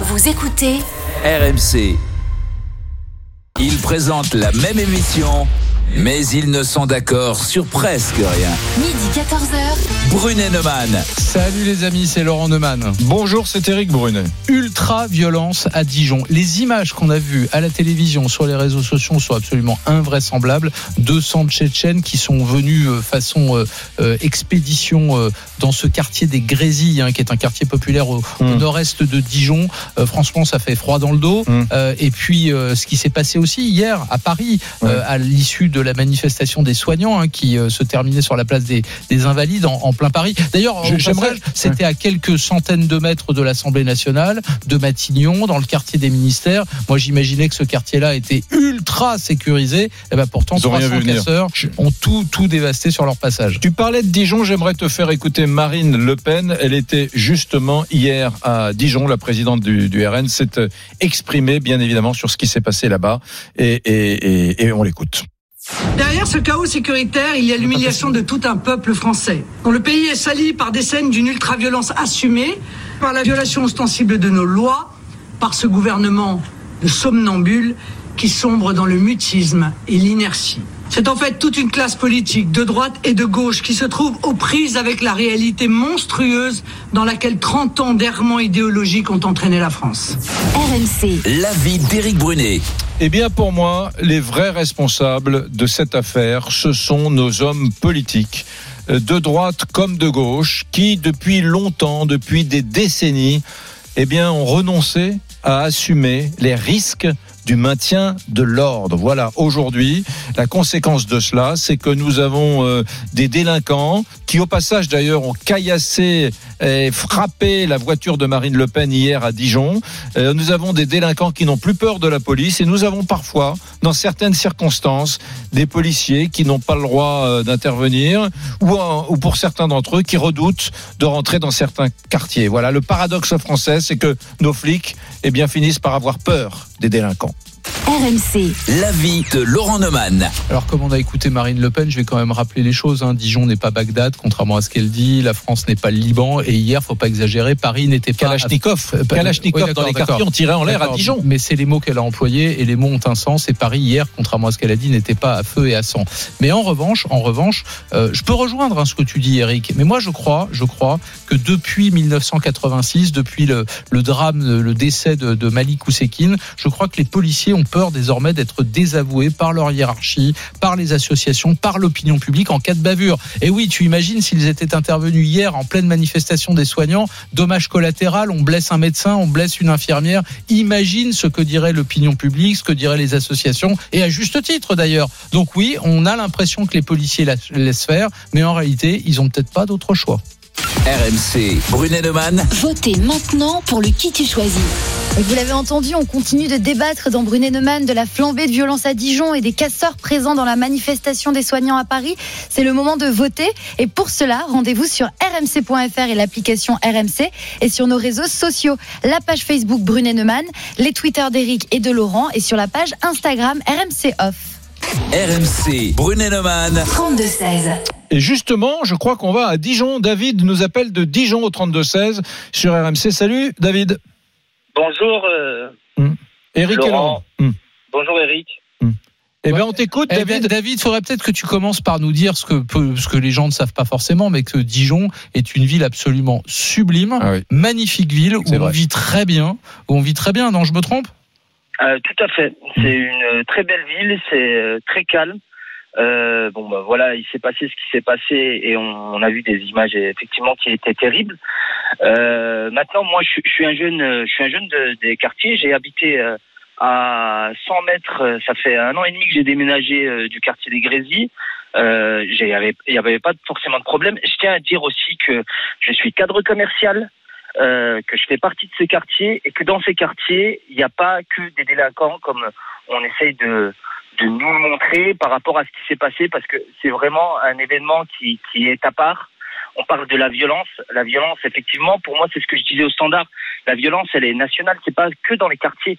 Vous écoutez RMC. Ils présentent la même émission, mais ils ne sont d'accord sur presque rien. midi 14h. Brunet Neumann. Salut les amis, c'est Laurent Neumann. Bonjour, c'est Eric Brunet. Ultra violence à Dijon. Les images qu'on a vues à la télévision, sur les réseaux sociaux sont absolument invraisemblables. 200 Tchétchènes qui sont venus euh, façon euh, euh, expédition euh, dans ce quartier des Grésilles, hein, qui est un quartier populaire au, au Mm. nord-est de Dijon. Euh, franchement, ça fait froid dans le dos. Mm. Euh, et puis, euh, ce qui s'est passé aussi hier à Paris, euh, à l'issue de la manifestation des soignants, hein, qui euh, se terminait sur la place des, des Invalides en, en plein Paris. D'ailleurs, j'aimerais- c'était à quelques centaines de mètres de l'Assemblée nationale, de Matignon, dans le quartier des ministères. Moi, j'imaginais que ce quartier-là était ultra sécurisé. Et ben pourtant, Ils ont rien 300 vu venir. casseurs ont tout, tout dévasté sur leur passage. Tu parlais de Dijon, j'aimerais te faire écouter Marine Le Pen. Elle était justement hier à Dijon, la présidente du, du RN, s'est euh, exprimée bien évidemment sur ce qui s'est passé là-bas et, et, et, et on l'écoute. Derrière ce chaos sécuritaire, il y a l'humiliation de tout un peuple français, dont le pays est sali par des scènes d'une ultra-violence assumée, par la violation ostensible de nos lois, par ce gouvernement de somnambules qui sombre dans le mutisme et l'inertie. C'est en fait toute une classe politique de droite et de gauche qui se trouve aux prises avec la réalité monstrueuse dans laquelle 30 ans d'errements idéologiques ont entraîné la France. RMC. L'avis d'Éric Brunet. Eh bien, pour moi, les vrais responsables de cette affaire, ce sont nos hommes politiques, euh, de droite comme de gauche, qui, depuis longtemps, depuis des décennies, eh bien, ont renoncé à assumer les risques du maintien de l'ordre. Voilà, aujourd'hui, la conséquence de cela, c'est que nous avons euh, des délinquants qui, au passage d'ailleurs, ont caillassé et frappé la voiture de Marine Le Pen hier à Dijon. Euh, nous avons des délinquants qui n'ont plus peur de la police et nous avons parfois, dans certaines circonstances, des policiers qui n'ont pas le droit euh, d'intervenir ou, ou pour certains d'entre eux qui redoutent de rentrer dans certains quartiers. Voilà, le paradoxe français, c'est que nos flics eh bien, finissent par avoir peur des délinquants. RMC. L'avis de Laurent Neumann. Alors, comme on a écouté Marine Le Pen, je vais quand même rappeler les choses. hein. Dijon n'est pas Bagdad, contrairement à ce qu'elle dit. La France n'est pas le Liban. Et hier, faut pas exagérer, Paris n'était pas. Kalachnikov, Euh, oui, d'accord, dans les quartiers ont tiré en l'air à Dijon. Mais c'est les mots qu'elle a employés et les mots ont un sens. Et Paris hier, contrairement à ce qu'elle a dit, n'était pas à feu et à sang. Mais en revanche, en revanche, euh, je peux rejoindre hein, ce que tu dis, Eric. Mais moi, je crois, je crois que depuis 1986, depuis le, le drame, le décès de, de Malik Oussekine, je crois que les policiers ont peur désormais d'être désavoués par leur hiérarchie, par les associations, par l'opinion publique en cas de bavure. Et oui, tu imagines s'ils étaient intervenus hier en pleine manifestation des soignants, dommage collatéral, on blesse un médecin, on blesse une infirmière. Imagine ce que dirait l'opinion publique, ce que diraient les associations, et à juste titre d'ailleurs. Donc oui, on a l'impression que les policiers la- laissent faire, mais en réalité, ils ont peut-être pas d'autre choix. RMC. Brunet Neumann. Votez maintenant pour le qui tu choisis. Vous l'avez entendu, on continue de débattre dans Brunet Neumann de la flambée de violence à Dijon et des casseurs présents dans la manifestation des soignants à Paris. C'est le moment de voter. Et pour cela, rendez-vous sur rmc.fr et l'application RMC et sur nos réseaux sociaux. La page Facebook Brunet Neumann, les Twitter d'Eric et de Laurent et sur la page Instagram RMC Off. RMC. Brunet Neumann. 32-16. Et justement, je crois qu'on va à Dijon. David nous appelle de Dijon au 32-16 sur RMC. Salut David. Bonjour, euh, Eric et Laurent. Laurent. Hmm. bonjour Eric. Eh bien, on t'écoute, Eh bien, David. David, faudrait peut-être que tu commences par nous dire ce que, peu- ce que les gens ne savent pas forcément, mais que Dijon est une ville absolument sublime, Ah oui. magnifique ville où on vit très bien, où on vit très bien. Non, je me trompe? Euh, tout à fait. C'est une euh, très belle ville, c'est euh, très calme. Euh, bon, bah, voilà, il s'est passé ce qui s'est passé et on, on a vu des images effectivement qui étaient terribles. Euh, maintenant, moi, je, suis- je suis un jeune, je suis un jeune de- des quartiers. J'ai habité euh, à 100 mètres. euh, Ça fait un an et demi que j'ai déménagé euh, du quartier des Grésilles. Euh, il n'y avait, avait pas forcément de problème. Je tiens à dire aussi que je suis cadre commercial. euh, que je fais partie de ces quartiers et que dans ces quartiers, il n'y a pas que des délinquants comme on essaye de, de nous le montrer par rapport à ce qui s'est passé parce que c'est vraiment un événement qui, qui est à part. On parle de la violence. La violence, effectivement, pour moi, c'est ce que je disais au standard. La violence, elle est nationale. C'est pas que dans les quartiers.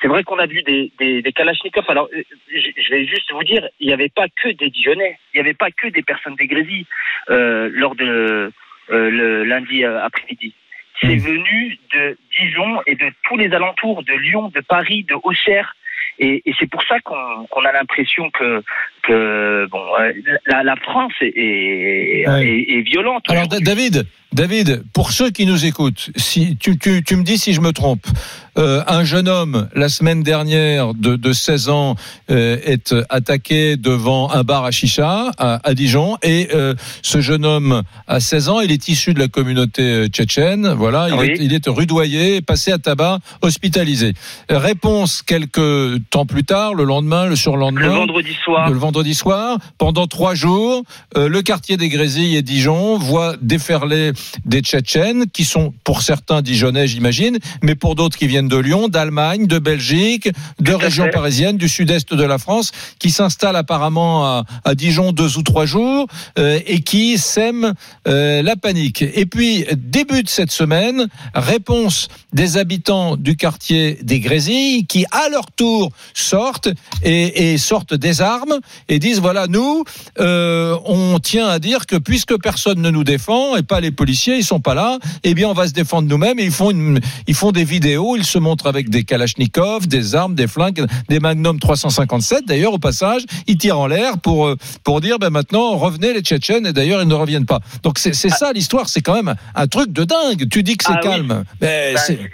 C'est vrai qu'on a vu des, des, des Kalachnikovs. Alors, euh, je vais juste vous dire, il n'y avait pas que des Dijonnais. Il n'y avait pas que des personnes des Grésilles euh, lors de euh, le lundi euh, après-midi. C'est venu de Dijon et de tous les alentours, de Lyon, de Paris, de Auxerre. Et, c'est pour ça qu'on a l'impression que, que bon, euh, la, la France est, est, Ouais. est- est violente. Alors Da- David, David, pour ceux qui nous écoutent, si tu, tu, tu me dis si je me trompe, euh, un jeune homme la semaine dernière de, de 16 ans euh, est attaqué devant un bar à chicha à, à Dijon et euh, ce jeune homme à 16 ans, il est issu de la communauté tchétchène, voilà, il, Oui. est, il est rudoyé, passé à tabac, hospitalisé. Réponse quelques temps plus tard, le lendemain, le surlendemain Le vendredi soir. le vendredi soir. Pendant trois jours, euh, le quartier des Grésilles et Dijon voit déferler des Tchétchènes qui sont pour certains Dijonnais, j'imagine, mais pour d'autres qui viennent de Lyon, d'Allemagne, de Belgique, de régions parisiennes, du sud-est de la France, qui s'installent apparemment à, à Dijon deux ou trois jours euh, et qui sèment euh, la panique. Et puis, début de cette semaine, réponse des habitants du quartier des Grésilles qui, à leur tour, sortent et, et sortent des armes et disent voilà nous euh, on tient à dire que puisque personne ne nous défend et pas les policiers ils sont pas là eh bien on va se défendre nous-mêmes et ils font une, ils font des vidéos ils se montrent avec des kalachnikovs des armes des flingues des magnum 357 d'ailleurs au passage ils tirent en l'air pour euh, pour dire ben maintenant revenez les tchétchènes et d'ailleurs ils ne reviennent pas. Donc c'est c'est ça l'histoire c'est quand même un truc de dingue. Tu dis que c'est Ah oui. calme mais Ben,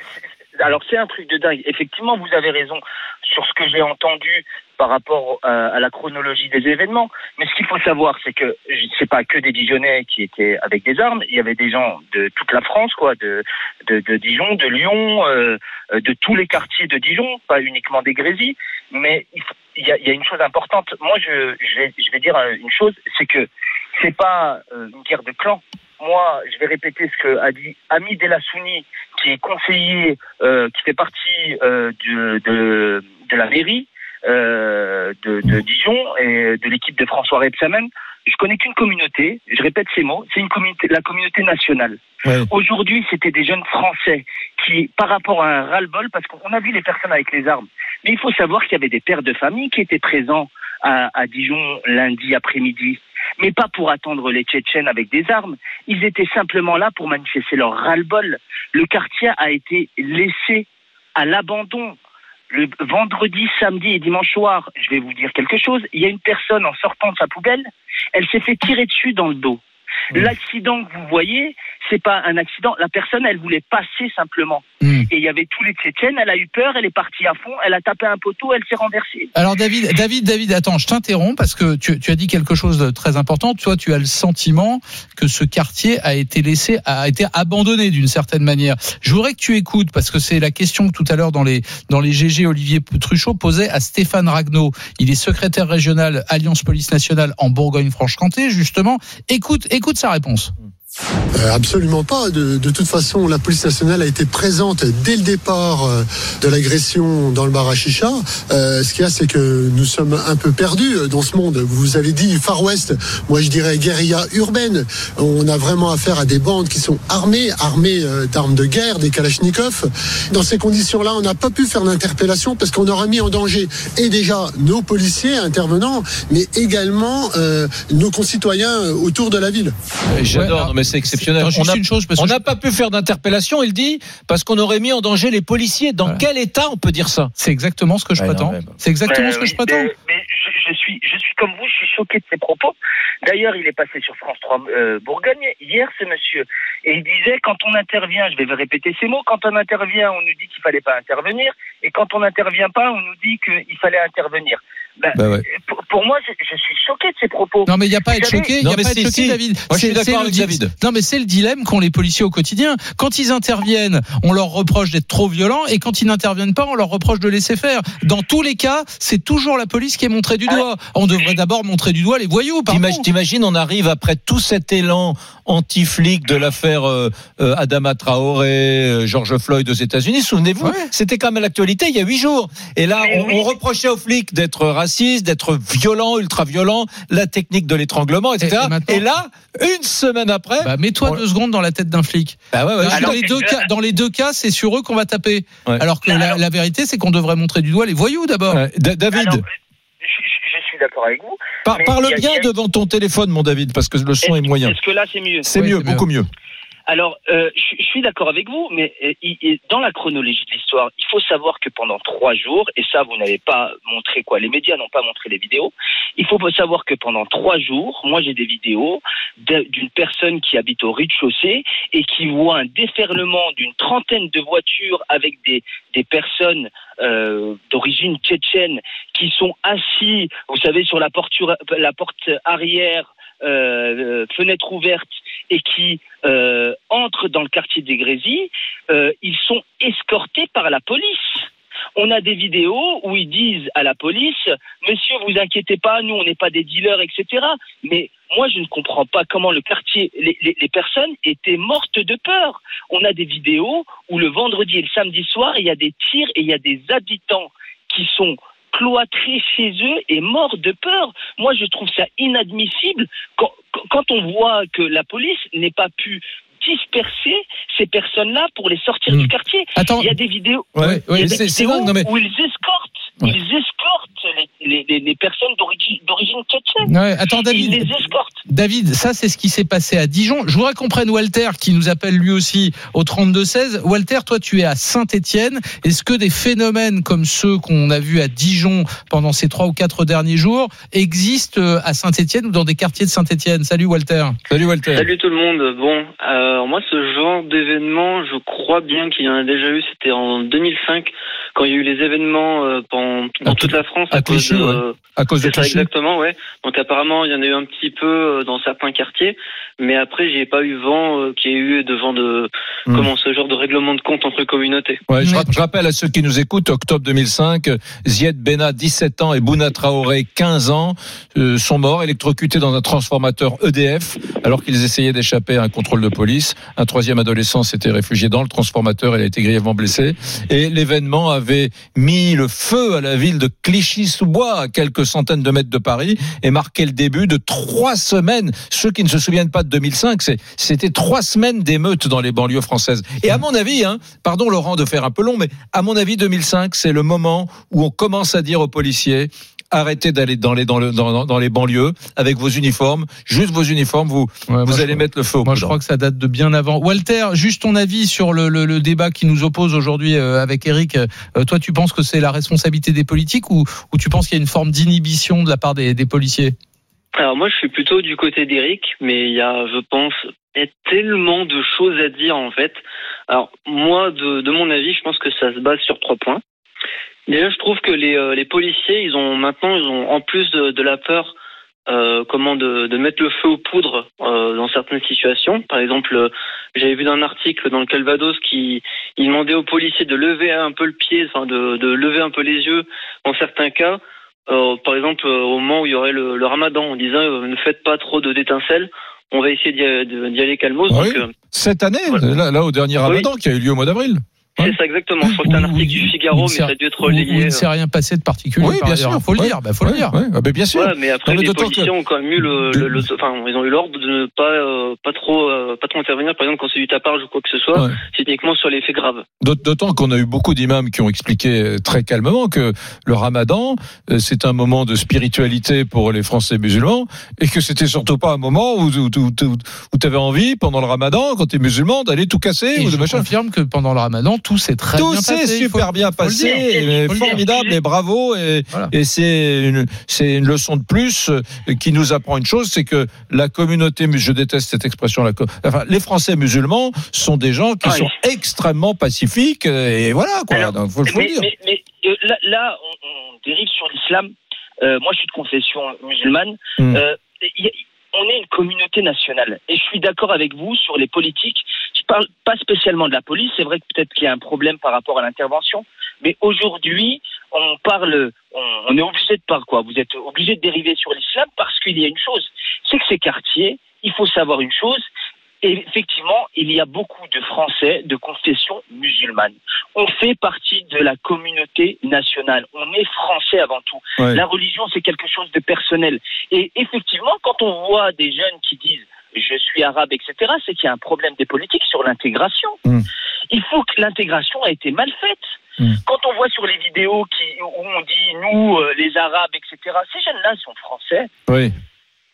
alors c'est un truc de dingue. Effectivement, vous avez raison. Sur ce que j'ai entendu par rapport euh, à la chronologie des événements. Mais ce qu'il faut savoir, c'est que c'est pas que des Dijonnais qui étaient avec des armes. Il y avait des gens de toute la France, quoi, de de, de Dijon, de Lyon, euh, de tous les quartiers de Dijon, pas uniquement des Grésilles. Mais il y a, il y a une chose importante. Moi, je, je vais je vais dire euh, une chose, c'est que c'est pas euh, une guerre de clans. Moi, je vais répéter ce que a dit Ami Delassouni, qui est conseiller, euh, qui fait partie euh, de, de, de la mairie euh, de, de Dijon et de l'équipe de François Rebsamen. Je connais qu'une communauté, je répète ces mots, c'est une communauté, la communauté nationale. Ouais. Aujourd'hui, c'était des jeunes Français qui, par rapport à un ras-le-bol, parce qu'on a vu les personnes avec les armes, mais il faut savoir qu'il y avait des pères de famille qui étaient présents à, à Dijon lundi après-midi, mais pas pour attendre les Tchétchènes avec des armes. Ils étaient simplement là pour manifester leur ras-le-bol. Le quartier a été laissé à l'abandon. Le vendredi, samedi et dimanche soir, je vais vous dire quelque chose. Il y a une personne en sortant de sa poubelle, elle s'est fait tirer dessus dans le dos. L'accident que vous voyez, c'est pas un accident. La personne, elle voulait passer simplement. Hmm. Et il y avait tous les Tchétchènes. Elle a eu peur. Elle est partie à fond. Elle a tapé un poteau. Elle s'est renversée. Alors David, David, David, attends, je t'interromps parce que tu, tu as dit quelque chose de très important. Toi, tu as le sentiment que ce quartier a été laissé, a été abandonné d'une certaine manière. Je voudrais que tu écoutes parce que c'est la question que tout à l'heure dans les dans les GG Olivier Truchot posait à Stéphane Ragnaud. Il est secrétaire régional Alliance Police Nationale en Bourgogne-Franche-Comté justement. Écoute, écoute sa réponse. Euh, absolument pas. De, de toute façon, la police nationale a été présente dès le départ euh, de l'agression dans le bar à chicha. Euh, ce qu'il y a, c'est que nous sommes un peu perdus dans ce monde. Vous avez dit Far West. Moi, je dirais guérilla urbaine. On a vraiment affaire à des bandes qui sont armées, armées d'armes de guerre, des kalachnikovs. Dans ces conditions-là, on n'a pas pu faire d'interpellation parce qu'on aurait mis en danger et déjà nos policiers intervenants, mais également euh, nos concitoyens autour de la ville. J'adore, mais c'est exceptionnel. On juste a- une chose parce On que n'a pas pu faire d'interpellation, il dit, parce qu'on aurait mis en danger les policiers. Dans Voilà. quel état on peut dire ça c'est exactement ce que je Ouais, prétends. C'est exactement Euh, ce que je oui, prétends. Mais, mais je, je suis, je suis comme vous. Je suis choqué de ses propos. D'ailleurs, il est passé sur France 3 euh, Bourgogne hier, ce monsieur, et il disait quand on intervient, je vais répéter ces mots, quand on intervient, on nous dit qu'il fallait pas intervenir, et quand on n'intervient pas, on nous dit qu'il fallait intervenir. Bah, Bah ouais. pour, pour moi, je, je suis choqué de ces propos. Non mais il n'y a pas à être choqué, il a mais pas à être choqué si. David. Moi, je suis C'est- d'accord avec David. Non mais c'est le dilemme qu'ont les policiers au quotidien. Quand ils interviennent, on leur reproche d'être trop violents et quand ils n'interviennent pas, on leur reproche de laisser faire. Dans tous les cas, c'est toujours la police qui est montrée du doigt. On devrait d'abord montrer du doigt les voyous. T'imagines, t'imagines, on arrive après tout cet élan anti-flic de l'affaire euh, euh, Adama Traoré, euh, George Floyd aux États-Unis. Souvenez-vous, Ouais. c'était quand même l'actualité il y a huit jours. Et là, on, oui. on reprochait aux flics d'être racistes, d'être violents, ultra-violents, la technique de l'étranglement, etc. Et- Et, et maintenant- là, une semaine après, Bah, mets-toi On- deux secondes dans la tête d'un flic. bah ouais, ouais, Dans les deux cas, dans les deux cas, c'est sur eux qu'on va taper. Ouais. Alors que la, Alors- la vérité, c'est qu'on devrait montrer du doigt les voyous d'abord. David, Alors, je, suis d'accord avec vous. par- parle bien a- devant ton téléphone, mon David, parce que le son est moyen. est-ce que là, c'est mieux C'est Oui, mieux, c'est mieux. beaucoup mieux. Alors, euh, je, suis d'accord avec vous, mais euh, dans la chronologie de l'histoire, il faut savoir que pendant trois jours, et ça, vous n'avez pas montré quoi, les médias n'ont pas montré les vidéos. Il faut savoir que pendant trois jours, moi j'ai des vidéos d'une personne qui habite au rez-de-chaussée et qui voit un déferlement d'une trentaine de voitures avec des, des personnes euh, d'origine tchétchène qui sont assis, vous savez, sur la porte, la porte arrière, fenêtre ouverte, et qui euh, entrent dans le quartier des Grésilles, euh, ils sont escortés par la police. On a des vidéos où ils disent à la police, Monsieur, vous inquiétez pas, nous on n'est pas des dealers, etc. Mais moi je ne comprends pas comment le quartier, les personnes étaient mortes de peur. On a des vidéos où le vendredi et le samedi soir, il y a des tirs et il y a des habitants qui sont cloîtrés chez eux et morts de peur. Moi, je trouve ça inadmissible quand, quand- on voit que la police n'ait pas pu disperser ces personnes-là pour les sortir Hmm. du quartier. Attends, Il y a des vidéos, Ouais, Ouais, y a des où ils escortent, Ouais. ils escortent les, les- les- les personnes d'origine d'origine tchétchène. ouais, attends Ils David. les escortent. David, ça c'est ce qui s'est passé à Dijon. Je voudrais qu'on prenne Walter qui nous appelle lui aussi au 32-16. Walter, toi tu es à Saint-Étienne. Est-ce que des phénomènes comme ceux qu'on a vus à Dijon pendant ces trois ou quatre derniers jours existent euh, à Saint-Étienne ou dans des quartiers de Saint-Étienne? Salut Walter. salut Walter. Salut tout le monde. Bon, alors moi ce genre d'événement, je crois bien qu'il y en a déjà eu. C'était en 2005 quand il y a eu les événements euh, dans, dans À toute la France à à, cause Clichy, de. ouais. À cause de ça exactement, ouais. Donc apparemment il y en a eu un petit peu euh, dans certains quartiers, mais après j'ai pas eu vent euh, qu'il y ait eu devant de Hmm. comment ce genre de règlement de compte entre communautés. Ouais, je rappelle à ceux qui nous écoutent, octobre 2005, Zied Bena, 17 ans, et Bouna Traoré, 15 ans, euh, sont morts électrocutés dans un transformateur EDF alors qu'ils essayaient d'échapper à un contrôle de police. Un troisième adolescent s'était réfugié dans le transformateur, il a été grièvement blessé. Et l'événement avait mis le feu à la ville de Clichy-sous-Bois, à quelques centaines de mètres de Paris, et marqué le début de trois semaines. Ceux qui ne se souviennent pas de 2005, c'est- c'était trois semaines d'émeutes dans les banlieues françaises. Et à mon avis, hein, pardon Laurent de faire un peu long, mais à mon avis, 2005, c'est le moment où on commence à dire aux policiers arrêtez d'aller dans les dans, le, dans, dans les banlieues avec vos uniformes, juste vos uniformes, vous Ouais, vous je- allez mettre le feu. au Moi, je crois que ça date de bien avant. Walter, juste ton avis sur le, le- le débat qui nous oppose aujourd'hui euh, avec Eric. Euh, toi, tu penses que c'est la responsabilité des politiques ou, ou tu penses qu'il y a une forme d'inhibition de la part des, des policiers? Alors moi je suis plutôt du côté d'Eric, mais il y a, je pense, il y a tellement de choses à dire en fait. Alors moi, de, de mon avis, je pense que ça se base sur trois points. Déjà, je trouve que les, euh, les policiers, ils ont maintenant, ils ont en plus de, de la peur, euh, comment de, de mettre le feu aux poudres euh, dans certaines situations. Par exemple, euh, j'avais vu un article dans le Calvados qui il demandait aux policiers de lever un peu le pied, enfin de, de lever un peu les yeux dans certains cas. Par exemple, au moment où il y aurait le, le ramadan, en disant euh, ne faites pas trop de d'étincelles, on va essayer d'y aller calmos. Oui. Donc, euh, Cette année, Voilà. là, là, au dernier Ramadan qui a eu lieu au mois d'avril. C'est ça exactement. Je crois que c'est un article du Figaro, mais il ça a dû être relayé. il ne euh, s'est rien passé de particulier. Oui, bien sûr. Faut le dire. Bah, faut le dire. ouais. Ah, ben, bien sûr. Mais après les d'autant policiers ont quand même eu le, enfin ils ont eu l'ordre de ne pas euh, pas trop euh, pas trop intervenir par exemple quand c'est du tapage ou quoi que ce soit, c'est uniquement sur les faits graves. D'aut- D'autant qu'on a eu beaucoup d'imams qui ont expliqué très calmement que le ramadan, c'est un moment de spiritualité pour les Français musulmans et que c'était surtout pas un moment où, où, tu avais envie, pendant le ramadan, quand tu es musulman, d'aller tout casser Et ou je de machin. confirme que pendant le ramadan, tout s'est très Tout bien s'est passé. Il faut- super bien faut passé, et formidable et bravo. Et, Voilà. et c'est une, leçon de plus euh, qui nous apprend une chose, c'est que la communauté, je déteste cette expression, la co- enfin, les Français musulmans sont des gens qui Ouais. sont extrêmement pacifiques euh, et voilà quoi. Alors, Donc, faut, faut mais, le dire. mais- mais, euh, là, là, on, on dérive sur l'islam. euh, moi je suis de confession musulmane, Mm. euh, y a- on est une communauté nationale. Et je suis d'accord avec vous sur les politiques. Parle pas spécialement de la police. C'est vrai que peut-être qu'il y a un problème par rapport à l'intervention. Mais aujourd'hui, on parle, on, on est obligé de parler quoi. Vous êtes obligé de dériver sur l'islam parce qu'il y a une chose. C'est que ces quartiers, il faut savoir une chose. Et effectivement, il y a beaucoup de Français de confession musulmane. On fait partie de la communauté nationale. On est Français avant tout. Ouais. La religion, c'est quelque chose de personnel. Et effectivement, quand on voit des jeunes qui disent je suis arabe, etc., c'est qu'il y a un problème des politiques sur l'intégration. Mm. Il faut que l'intégration a été mal faite. Mm. Quand on voit sur les vidéos qui, où on dit nous, euh, les Arabes, etc., ces jeunes-là sont français. Oui.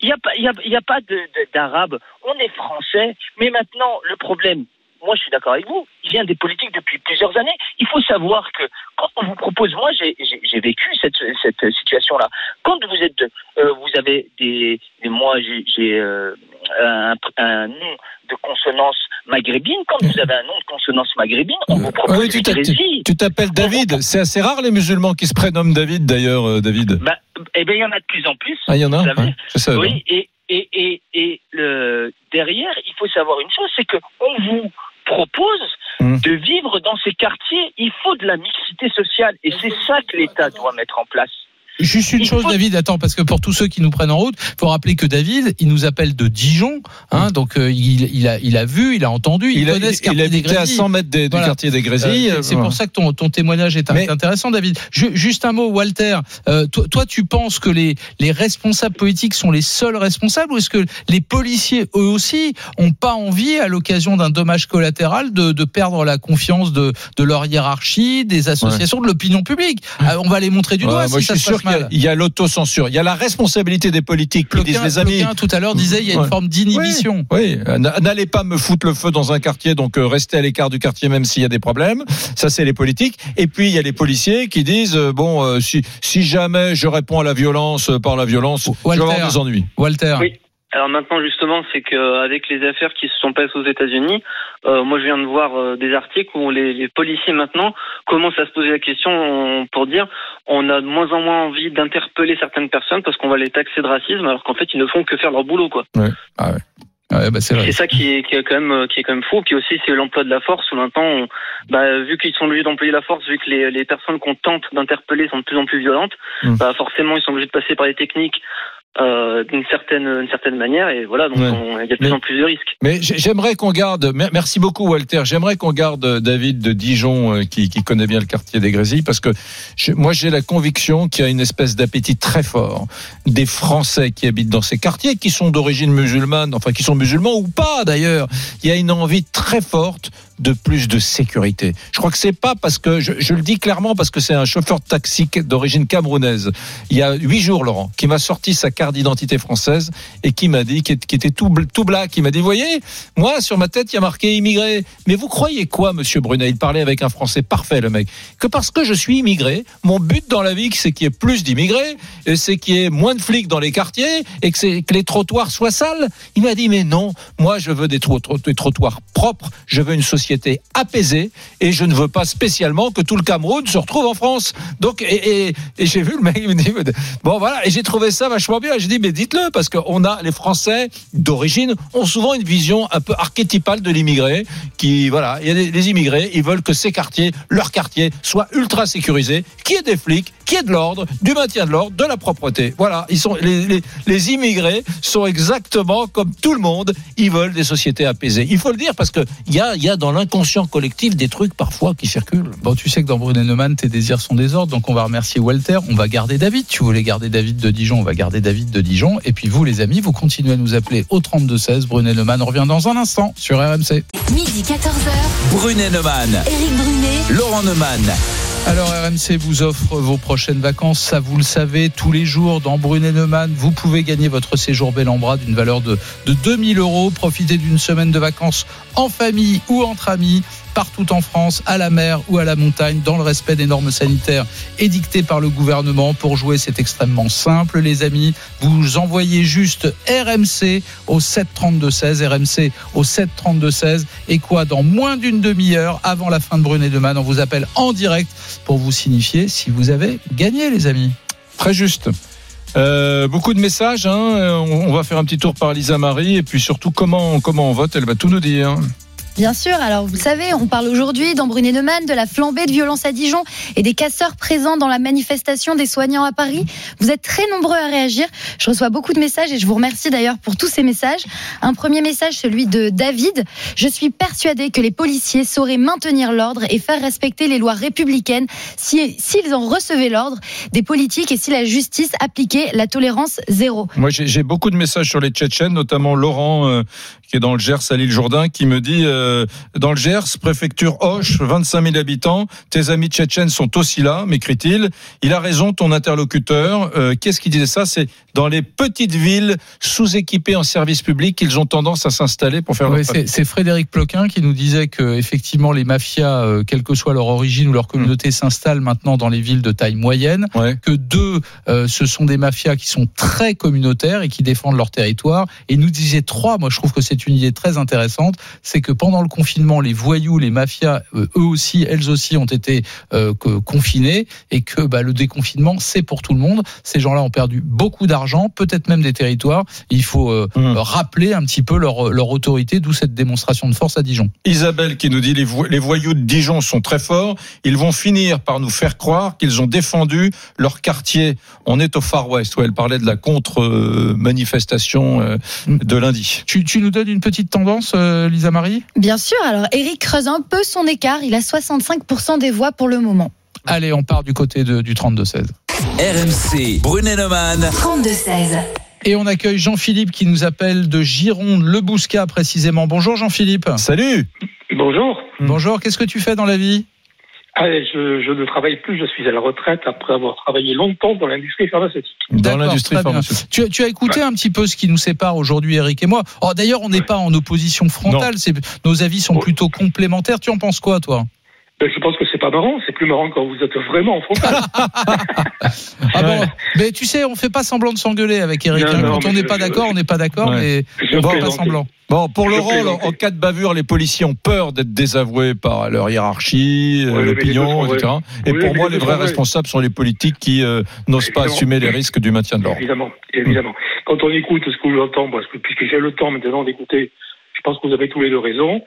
Il n'y a pas, y a, il y a pas de- de- d'arabe. On est français. Mais maintenant, le problème, moi je suis d'accord avec vous, il vient des politiques depuis plusieurs années. Il faut savoir que quand on vous propose, moi j'ai- vécu cette, cette situation-là. Quand vous êtes, euh, vous avez des, des- moi j'ai j'ai, euh, un, un nom de consonance maghrébine. Quand vous avez un nom de consonance maghrébine, on vous propose Ah oui, tu t'appelles David. C'est assez rare les musulmans qui se prénomment David d'ailleurs, euh, David. Bah, eh bien, il y en a de plus en plus. Ah, il y en a vous. Ouais, sais. Oui, et, et, et, et le, derrière, il faut savoir une chose, c'est qu'on vous propose Mm. de vivre dans ces quartiers. Il faut de la mixité sociale, et c'est ça que l'État doit mettre en place. Juste une Il chose, faut- David, attends, parce que pour tous ceux qui nous prennent en route, faut rappeler que David, il nous appelle de Dijon, hein, donc euh, il, il a, il a vu, il a entendu, il, Il, a- connaît ce il quartier des habitait à Grésilles. 100 mètres des- du Voilà. quartier des Euh, Grésilles. c'est- c'est pour ça que ton, ton témoignage est Mais- intéressant, David. Ju- juste un mot, Walter. Euh, toi, toi, tu penses que les, les responsables politiques sont les seuls responsables ou est-ce que les policiers, eux aussi, ont pas envie, à l'occasion d'un dommage collatéral, de, de perdre la confiance de, de leur hiérarchie, des associations, de l'opinion publique? Euh, On va les montrer du Ouais, doigt moi, si je ça suis se sûr passe qu'il y a- mal. il y a, l'autocensure. Il y a la responsabilité des politiques qui disent les amis. Tout à l'heure disait il y a une Ouais. forme d'inhibition. Oui, euh, n'allez pas me foutre le feu dans un quartier, donc euh, restez à l'écart du quartier même s'il y a des problèmes. Ça, c'est les politiques. Et puis, il y a les policiers qui disent, euh, bon, si, si jamais je réponds à la violence par la violence, je vais avoir des ennuis. Walter. Oui. Alors maintenant justement, c'est qu'avec les affaires qui se sont passées aux États-Unis, euh, moi je viens de voir euh, des articles où les, les policiers maintenant commencent à se poser la question on- pour dire on a de moins en moins envie d'interpeller certaines personnes parce qu'on va les taxer de racisme alors qu'en fait ils ne font que faire leur boulot quoi. Ouais, bah, c'est vrai. C'est ça qui est, qui est quand même qui est quand même fou. Puis aussi c'est l'emploi de la force où maintenant, on- bah, vu qu'ils sont obligés d'employer la force, vu que les, les personnes qu'on tente d'interpeller sont de plus en plus violentes, Mm. bah forcément ils sont obligés de passer par les techniques euh, d'une certaine une certaine manière et voilà donc Ouais. il y a de plus Mais- en plus de risques. Mais j'ai- j'aimerais qu'on garde, mer- merci beaucoup Walter, j'aimerais qu'on garde euh, David de Dijon euh, qui, qui connaît bien le quartier des Grésilles parce que je- moi j'ai la conviction qu'il y a une espèce d'appétit très fort des Français qui habitent dans ces quartiers, qui sont d'origine musulmane, enfin qui sont musulmans ou pas d'ailleurs. Il y a une envie très forte de plus de sécurité. Je crois que c'est pas parce que je, le dis clairement parce que c'est un chauffeur taxi d'origine camerounaise. Il y a huit jours, Laurent, qui m'a sorti sa carte d'identité française et qui m'a dit, qui, était tout, tout black, qui m'a dit, voyez, moi sur ma tête il y a marqué immigré. Mais vous croyez quoi, Monsieur Brunet? Il parlait avec un Français parfait, le mec. Que parce que je suis immigré, mon but dans la vie, c'est qu'il y ait plus d'immigrés, c'est qu'il y ait moins de flics dans les quartiers et que, les trottoirs soient sales. Il m'a dit, mais non, moi je veux des trottoirs propres, je veux une société apaisée et je ne veux pas spécialement que tout le Cameroun se retrouve en France. Donc, et, j'ai vu le mec, il me dit, bon voilà, et j'ai trouvé ça vachement bien. J'ai dit, mais dites-le, parce qu'on a les Français d'origine ont souvent une vision un peu archétypale de l'immigré, qui voilà, il y a des, les immigrés, ils veulent que ces quartiers, leur quartier, soient ultra sécurisés, qu'il y ait des flics, de l'ordre, du maintien de l'ordre, de la propreté. Voilà, ils sont les, les, les immigrés sont exactement comme tout le monde, ils veulent des sociétés apaisées. Il faut le dire parce que il y a, il y a dans l'inconscient collectif des trucs parfois qui circulent. Bon, tu sais que dans Brunet Neumann, tes désirs sont des ordres, donc on va remercier Walter. On va garder David. Tu voulais garder David de Dijon, on va garder David de Dijon. Et puis vous, les amis, vous continuez à nous appeler au 3216. Brunet Neumann revient dans un instant sur RMC. Midi 14h, Brunet Neumann, Éric Brunet, Laurent Neumann. Alors RMC vous offre vos prochaines vacances, ça vous le savez, tous les jours dans Brunet Neumann, vous pouvez gagner votre séjour bel en bras d'une valeur de, de 2000 euros. Profitez d'une semaine de vacances en famille ou entre amis, partout en France, à la mer ou à la montagne, dans le respect des normes sanitaires édictées par le gouvernement. Pour jouer, c'est extrêmement simple, les amis. Vous envoyez juste RMC au 732-16, RMC au 732-16. Et quoi, dans moins d'une demi-heure, avant la fin de Brunet Neumann, on vous appelle en direct pour vous signifier si vous avez gagné, les amis. Très juste. Euh, beaucoup de messages. Hein. On on va faire un petit tour par Lisa Marie et puis surtout comment comment on vote? Elle va tout nous dire. Bien sûr, alors vous savez, on parle aujourd'hui dans Brunet-Neumann de la flambée de violence à Dijon et des casseurs présents dans la manifestation des soignants à Paris. Vous êtes très nombreux à réagir. Je reçois beaucoup de messages et je vous remercie d'ailleurs pour tous ces messages. Un premier message, celui de David. Je suis persuadé que les policiers sauraient maintenir l'ordre et faire respecter les lois républicaines si- s'ils en recevaient l'ordre des politiques et si la justice appliquait la tolérance zéro. Moi, j'ai beaucoup de messages sur les Tchétchènes, notamment Laurent, euh, qui est dans le Gers à l'île Jourdain, qui me dit euh, dans le Gers, préfecture Hoche, 25 000 habitants, tes amis tchétchènes sont aussi là, m'écrit-il. Il a raison, ton interlocuteur. Euh, Qu'est-ce qu'il disait ça? C'est dans les petites villes sous-équipées en services publics qu'ils ont tendance à s'installer pour faire Ouais, leur c'est Frédéric Ploquin qui nous disait que effectivement les mafias, euh, quelle que soit leur origine ou leur communauté, s'installent maintenant dans les villes de taille moyenne. Ouais. Que deux, euh, ce sont des mafias qui sont très communautaires et qui défendent leur territoire. Et nous disait trois. Moi, je trouve que c'est une idée très intéressante. C'est que pendant le confinement, les voyous, les mafias, euh, eux aussi, elles aussi, ont été euh, confinés et que bah, le déconfinement, c'est pour tout le monde. Ces gens-là ont perdu beaucoup d'argent, peut-être même des territoires. Il faut euh, Mmh. rappeler un petit peu leur, leur autorité, d'où cette démonstration de force à Dijon. Isabelle qui nous dit les, vo- les voyous de Dijon sont très forts. Ils vont finir par nous faire croire qu'ils ont défendu leur quartier. On est au Far West où elle parlait de la contre-manifestation euh, de lundi. Tu, tu nous donnes une petite tendance, euh, Lisa Marie Bien sûr, alors Eric creuse un peu son écart. Il a 65% des voix pour le moment. Allez, on part du côté de, du 32-16. RMC, Brunet-Neumann. 32-16. Et on accueille Jean-Philippe qui nous appelle de Gironde, le Bouscat précisément. Bonjour Jean-Philippe. Salut Bonjour. Bonjour, qu'est-ce que tu fais dans la vie? Allez, je, je ne travaille plus, je suis à la retraite après avoir travaillé longtemps dans l'industrie pharmaceutique. Dans l'industrie pharmaceutique. Tu, tu as écouté un petit peu ce qui nous sépare aujourd'hui, Eric et moi. Oh, D'ailleurs, on n'est pas en opposition frontale. c'est- Nos avis sont plutôt complémentaires. Tu en penses quoi, toi? Ben, je pense que c'est pas marrant, c'est plus marrant quand vous êtes vraiment en frontal. Ah bon Mais tu sais, on fait pas semblant de s'engueuler avec Eric. Non, hein. non, Quand on n'est pas d'accord, on n'est pas d'accord, Ouais. mais Je on fait pas semblant. Bon, pour Je Laurent, en cas de bavure, les policiers ont peur d'être désavoués par leur hiérarchie, euh, l'opinion, etc. Et Oui, pour moi, les vrais responsables sont les politiques qui euh, n'osent pas assumer les risques du maintien de l'ordre. Évidemment, évidemment. Quand on écoute ce que j'entends, puisque j'ai le temps maintenant d'écouter, je pense que vous avez tous les deux raison.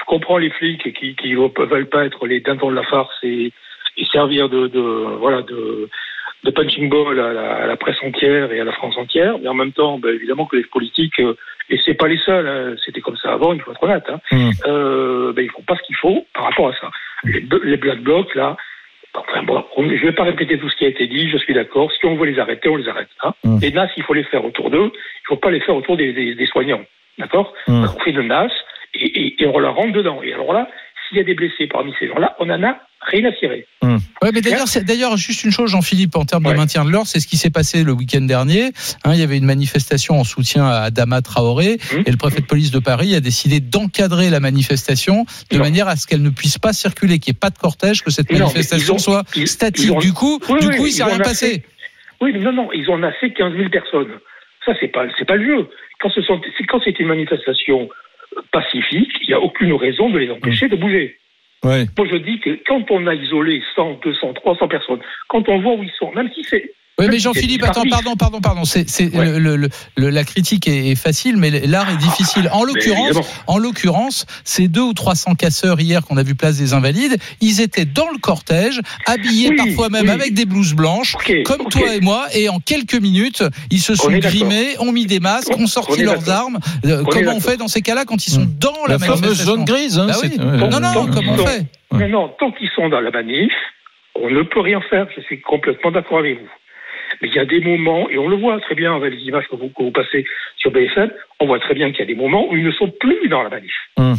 Je comprends les flics qui qui veulent pas être les dindons de la farce et, et servir de, de voilà de de punching ball à la, à la presse entière et à la France entière, mais en même temps, ben, évidemment que les politiques, euh, et c'est pas les seuls, hein, c'était comme ça avant, il faut être honnête, hein, Mm. euh, ben, ils font pas ce qu'il faut par rapport à ça. Les, les black blocs, là, enfin bon, on- je vais pas répéter tout ce qui a été dit, je suis d'accord, si on veut les arrêter, on les arrête. Hein. Mm. Les NAS, il faut les faire autour d'eux, il faut pas les faire autour des, des, des soignants, d'accord? Mm. On fait le NAS et, et, et on leur rentre dedans. Et alors là, s'il y a des blessés parmi ces gens-là, on en a rien à cirer. Ouais, mais d'ailleurs, c'est- d'ailleurs, juste une chose, Jean-Philippe, en termes de maintien de l'ordre, c'est ce qui s'est passé le week-end dernier. Hein, il y avait une manifestation en soutien à Adama Traoré, Hum. et le préfet de police de Paris a décidé d'encadrer la manifestation de Non. manière à ce qu'elle ne puisse pas circuler, qu'il n'y ait pas de cortège, que cette Non, manifestation ont- soit ils- statique. ils ont- Du coup, Oui, du oui, coup, il ils s'est ont rien assez- passé. Oui, mais non, non, ils ont assez 15 000 personnes. Ça, c'est pas, c'est pas le jeu. Quand ce sont, c'est- quand c'est une manifestation euh, pacifique, il n'y a aucune raison de les empêcher de bouger. Ouais. Moi, je dis que quand on a isolé 100, 200, 300 personnes, quand on voit où ils sont, même si c'est Oui, mais Jean-Philippe, attends, pardon, pardon, pardon. C'est, c'est Ouais. le, le- le- la critique est, est facile, mais l'art est difficile. En Mais l'occurrence, en l'occurrence, ces deux ou 300 casseurs hier qu'on a vu place des Invalides, ils étaient dans le cortège, habillés Oui, parfois même oui. avec des blouses blanches, comme toi et moi, et en quelques minutes, ils se sont grimés, ont mis des masques, On- ont sorti on leurs armes. Euh, comment on fait dans ces cas-là quand ils sont Mm. dans la, La fameuse zone grise. Hein, Bah c'est- oui. ouais. Non, non, Donc, comment on fait Non, non, tant qu'ils sont dans la manif, on ne peut rien faire. Je suis complètement d'accord avec vous. Mais il y a des moments, et on le voit très bien avec les images que vous, que vous passez sur BFM, on voit très bien qu'il y a des moments où ils ne sont plus dans la manif. Hum.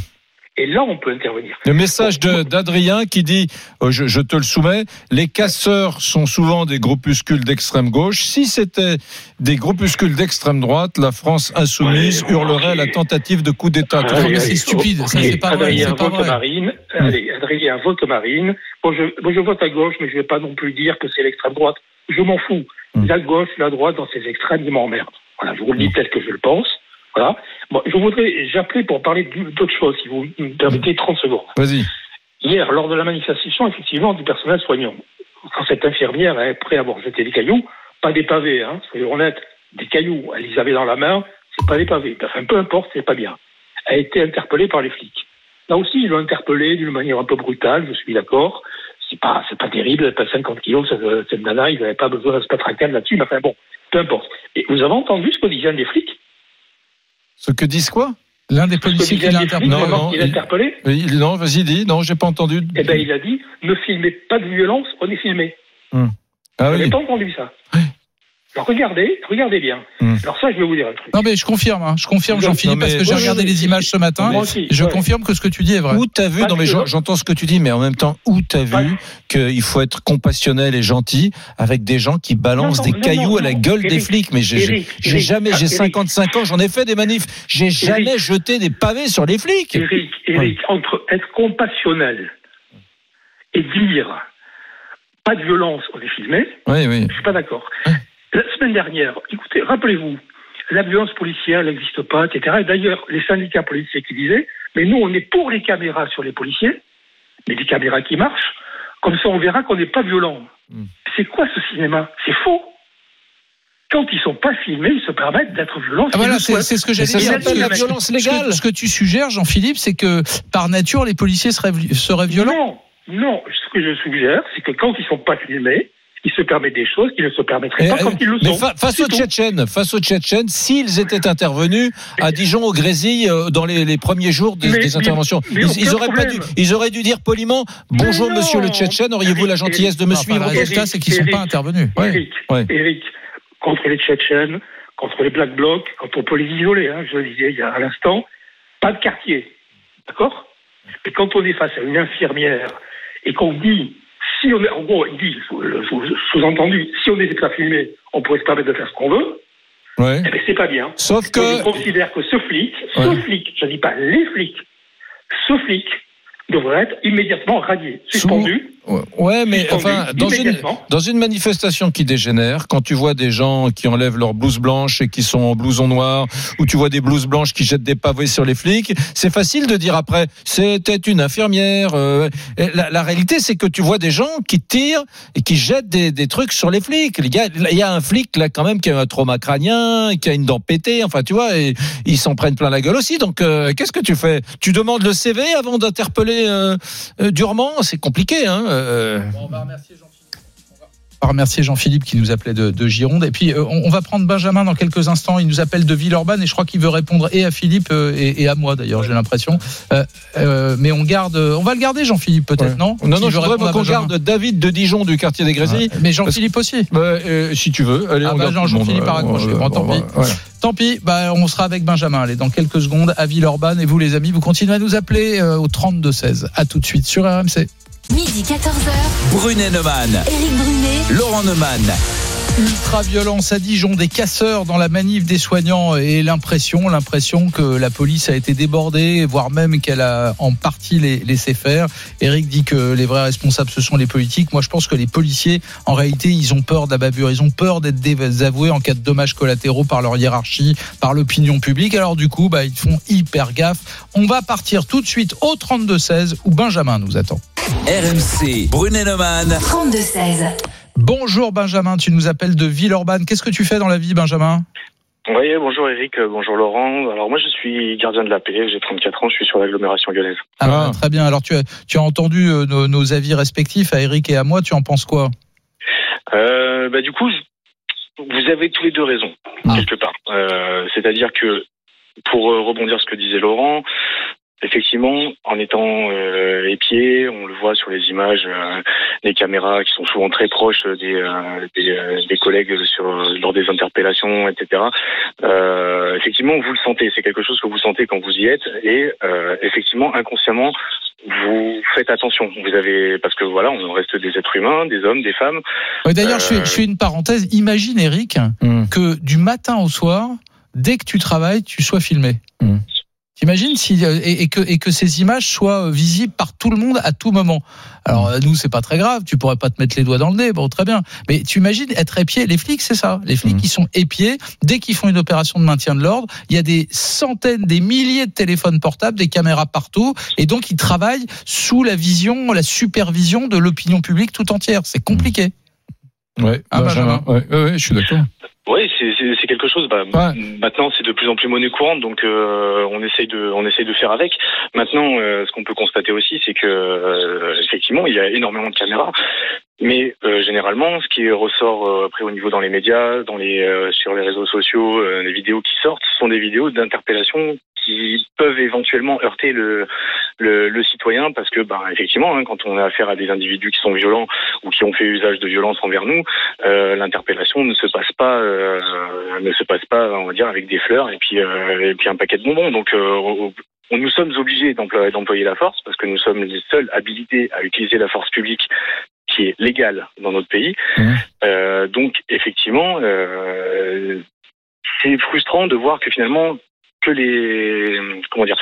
Et là, on peut intervenir. Le message de- d'Adrien qui dit, euh, je, je te le soumets, les casseurs sont souvent des groupuscules d'extrême gauche. Si c'était des groupuscules d'extrême droite, la France insoumise hurlerait à la tentative de coup d'État. Ah, c'est stupide, ça, c'est pas vrai, Adrien, vote vrai. marine. Allez, Adrien, vote marine. Bon, je, bon, je vote à gauche, mais je vais pas non plus dire que c'est l'extrême droite. Je m'en fous. Mm. La gauche, la droite, dans ces extrêmes, ils m'emmerdent. Voilà, je vous le dis tel que je le pense. Voilà. Bon, je voudrais, j'appelais pour parler d'autre chose, si vous me permettez 30 secondes. Vas-y. Hier, lors de la manifestation, effectivement, du personnel soignant, quand cette infirmière à avoir jeté des cailloux, pas des pavés, hein, soyons honnêtes, des cailloux. Elle les avait dans la main, c'est pas des pavés. Enfin, peu importe, c'est pas bien. Elle a été interpellée par les flics. Là aussi, ils l'ont interpellée d'une manière un peu brutale, je suis d'accord. C'est pas, c'est pas terrible, pas 50 kilos, cette, cette nana, ils n'avaient pas besoin de se calme là-dessus, mais enfin bon, peu importe. Et vous avez entendu ce que disaient les flics? Ce que disent quoi? L'un des policiers qui l'a interpellé. Non, non, il- interpellé? Il- Non, vas-y, dis. Non, j'ai pas entendu. Eh ben, il a dit, ne filmez pas de violence, on est filmé. Ah Vous n'avez oui. pas entendu ça regardez, regardez bien. Hmm. Alors ça, je vais vous dire un truc. Non mais je confirme, hein, je confirme Jean-Philippe parce que j'ai regardé les images ce matin. Moi aussi, Je ouais. confirme que ce que tu dis est vrai. Où t'as vu, Parce non mais j'entends ce que tu dis, mais en même temps, où t'as vu qu'il faut être compassionnel et gentil avec des gens qui balancent Non, des non, cailloux non, à la gueule des flics. Mais j'ai jamais, j'ai Eric. 55 ans, j'en ai fait des manifs, j'ai jamais jeté des pavés sur les flics. Eric, Eric, entre être compassionnel et dire pas de violence, on est filmé, Oui, oui. je suis pas d'accord. La semaine dernière, écoutez, rappelez-vous, la violence policière n'existe pas, etc. Et d'ailleurs, les syndicats policiers qui disaient, mais nous, on est pour les caméras sur les policiers, mais des caméras qui marchent, comme ça on verra qu'on n'est pas violent. Hmm. C'est quoi ce cinéma? C'est faux. Quand ils sont pas filmés, ils se permettent d'être violents. Ah voilà, c'est ce que ça dire. s'appelle la violence Ce que, légale. ce que tu suggères, Jean-Philippe, c'est que par nature, les policiers seraient, seraient violents. Non, non. Ce que je suggère, c'est que quand ils sont pas filmés, ils se permettent des choses qu'ils ne se permettraient Et, pas quand euh, ils le mais sont. fa- face aux. Tchétchènes, face aux Tchétchènes, s'ils étaient intervenus à Dijon au Grésil euh, dans les, les premiers jours des, Mais- des mais- interventions, mais ils, auraient pas dû, ils auraient dû dire poliment bonjour monsieur le. Tchétchène, auriez-vous la gentillesse de me suivre le résultat, c'est qu'ils sont Eric, pas intervenus. Ouais, Eric, ouais. Eric, contre les Tchétchènes, contre les Black Blocs, quand on peut les isoler, hein, je le disais il y a un instant, pas de quartier. D'accord? Mais quand on est face à une infirmière et qu'on dit, si on est, en gros, il dit, sous- sous- sous-entendu, si on n'était pas filmé, on pourrait se permettre de faire ce qu'on veut, Ouais. eh bien, c'est pas bien. Sauf Je que, considère que ce flic, ce flic, je ne dis pas les flics, ce flic devrait être immédiatement radié, suspendu. Ouais, mais enfin, dans une, dans une manifestation qui dégénère, quand tu vois des gens qui enlèvent leur blouse blanche et qui sont en blouson noir, ou tu vois des blouses blanches qui jettent des pavés sur les flics, c'est facile de dire après, c'était une infirmière. euh, la, la réalité, c'est que tu vois des gens qui tirent et qui jettent des, des trucs sur les flics. Les gars, il y a un flic là quand même qui a un trauma crânien, qui a une dent pétée, enfin tu vois, et ils s'en prennent plein la gueule aussi. Donc euh, qu'est-ce que tu fais? Tu demandes le CV avant d'interpeller euh, euh, durement? C'est compliqué, hein euh. On va remercier Jean-Philippe qui nous appelait de, de Gironde. Et puis, euh, on, on va prendre Benjamin dans quelques instants. Il nous appelle de Villeurbanne et je crois qu'il veut répondre et à Philippe euh, et, et à moi d'ailleurs, j'ai l'impression. Euh, euh, mais on garde, on va le garder, Jean-Philippe, peut-être, non Non, Qui non, je voudrais qu'on garde David de Dijon du quartier des Grésilles. Mais Jean-Philippe aussi. Bah, euh, si tu veux, allez, Ah on bah. Jean-Philippe a raccroché. Bon, tant pis. Tant pis, bah, on sera avec Benjamin. Allez, dans quelques secondes à Villeurbanne. Et vous, les amis, vous continuez à nous appeler euh, au 32-16. À tout de suite sur RMC. Midi 14h. Brunet Neumann, Éric Brunet. Laurent Neumann. Ultra-violence à Dijon, des casseurs dans la manif des soignants et l'impression, l'impression que la police a été débordée, voire même qu'elle a en partie les- laissé faire. Eric dit que les vrais responsables, ce sont les politiques. Moi, je pense que les policiers, en réalité, ils ont peur de la bavure, ils ont peur d'être désavoués en cas de dommages collatéraux par leur hiérarchie, par l'opinion publique. Alors du coup, bah, ils font hyper gaffe. On va partir tout de suite au 32-16 où Benjamin nous attend. RMC, Brunet Neumann. 32-16. Bonjour Benjamin, tu nous appelles de Villeurbanne. Qu'est-ce que tu fais dans la vie, Benjamin? Oui, bonjour Eric, euh, bonjour Laurent. Alors moi je suis gardien de la paix, j'ai 34 ans, je suis sur l'agglomération lyonnaise. Ah, bah, très bien. Alors tu as, tu as entendu euh, nos, nos avis respectifs à Eric et à moi. Tu en penses quoi? Euh, bah, du coup, vous avez tous les deux raison, quelque part. Euh, C'est-à-dire que, pour rebondir sur ce que disait Laurent, effectivement, en étant euh, épié, on le voit sur les images, euh, les caméras qui sont souvent très proches des, euh, des, euh, des collègues sur, lors des interpellations, etc. Euh, effectivement, vous le sentez, c'est quelque chose que vous sentez quand vous y êtes, et euh, effectivement, inconsciemment, vous faites attention. Vous avez parce que voilà, on reste des êtres humains, des hommes, des femmes. Ouais, D'ailleurs, je, Euh, je fais une parenthèse. Imagine, Eric, que du matin au soir, dès que tu travailles, tu sois filmé. T'imagines si euh, et, et que et que ces images soient euh, visibles par tout le monde à tout moment. Alors euh, nous c'est pas très grave, tu pourrais pas te mettre les doigts dans le nez, bon très bien. Mais tu imagines être épié, les flics c'est ça, les flics qui sont épiés dès qu'ils font une opération de maintien de l'ordre, il y a des centaines, des milliers de téléphones portables, des caméras partout, et donc ils travaillent sous la vision, la supervision de l'opinion publique tout entière. C'est compliqué. Ouais, Ah, Benjamin. Ouais, ouais, ouais, je suis d'accord. Oui, c'est quelque chose. Bah, Ouais. Maintenant, c'est de plus en plus monnaie courante, donc euh, on essaye de on essaye de faire avec. Maintenant, euh, ce qu'on peut constater aussi, c'est que euh, effectivement, il y a énormément de caméras, mais euh, généralement, ce qui ressort euh, après au niveau dans les médias, dans les euh, sur les réseaux sociaux, euh, les vidéos qui sortent, ce sont des vidéos d'interpellation qui peuvent éventuellement heurter le, le, le citoyen parce que, ben, effectivement, hein, quand on a affaire à des individus qui sont violents ou qui ont fait usage de violence envers nous, euh, l'interpellation ne se passe pas, euh, ne se passe pas, on va dire, avec des fleurs et puis euh, et puis un paquet de bonbons. Donc, euh, on- on- nous sommes obligés d'employer, la force parce que nous sommes les seuls habilités à utiliser la force publique qui est légale dans notre pays. Mhm. Euh, donc, effectivement, euh, c'est frustrant de voir que finalement que les comment dire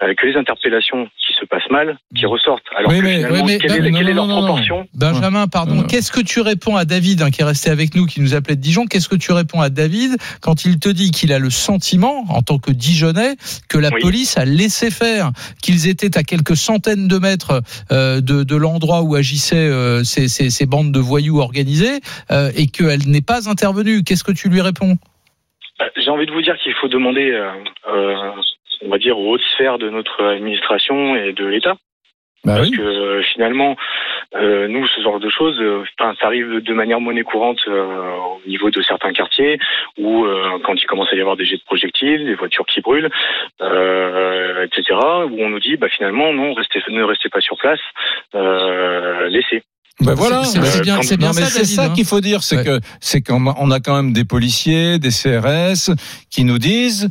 que les interpellations qui se passent mal, qui ressortent. Alors Oui, que mais- oui, mais- quelle est, non, quelle non, est leur non, non, non. proportion Benjamin, pardon, Euh. qu'est-ce que tu réponds à David, hein, qui est resté avec nous, qui nous appelait de Dijon Qu'est-ce que tu réponds à David quand il te dit qu'il a le sentiment, en tant que Dijonais, que la Oui. police a laissé faire, qu'ils étaient à quelques centaines de mètres euh, de, de l'endroit où agissaient euh, ces, ces- ces bandes de voyous organisées euh, et qu'elle n'est pas intervenue Qu'est-ce que tu lui réponds? Euh, J'ai envie de vous dire qu'il faut demander, euh, euh, on va dire, aux hautes sphères de notre administration et de l'État. Bah Parce oui. que finalement, euh, nous, ce genre de choses, euh, enfin, ça arrive de manière monnaie courante euh, au niveau de certains quartiers, où euh, quand il commence à y avoir des jets de projectiles, des voitures qui brûlent, euh, etc., où on nous dit, bah, finalement, non, restez, ne restez pas sur place, euh, laissez. Ben voilà. C'est- bien, c'est bien ça, ça hein. qu'il faut dire, c'est Ouais. que c'est qu'on a- on a quand même des policiers, des CRS qui nous disent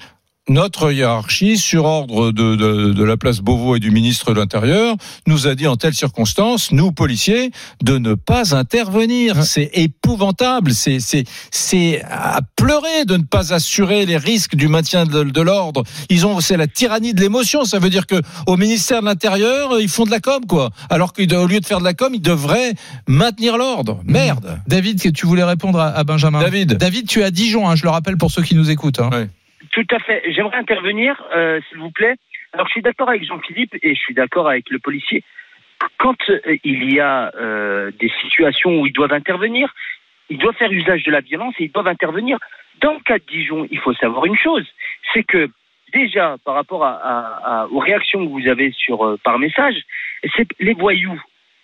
notre hiérarchie, sur ordre de, de, de la place Beauvau et du ministre de l'Intérieur, nous a dit en telle circonstance, nous policiers, de ne pas intervenir. C'est épouvantable. C'est à pleurer de ne pas assurer les risques du maintien de, de l'ordre. Ils ont c'est la tyrannie de l'émotion. Ça veut dire que au ministère de l'Intérieur, ils font de la com quoi. Alors qu'au lieu de faire de la com, ils devraient maintenir l'ordre. Merde. David, que tu voulais répondre à, à Benjamin? David. David, tu es à Dijon, hein, je le rappelle pour ceux qui nous écoutent. hein. Tout à fait. J'aimerais intervenir, euh, s'il vous plaît. Alors, je suis d'accord avec Jean-Philippe et je suis d'accord avec le policier. Quand euh, il y a euh, des situations où ils doivent intervenir, ils doivent faire usage de la violence et ils doivent intervenir. Dans le cas de Dijon, il faut savoir une chose, c'est que déjà, par rapport à, aux réactions que vous avez sur par message, les voyous.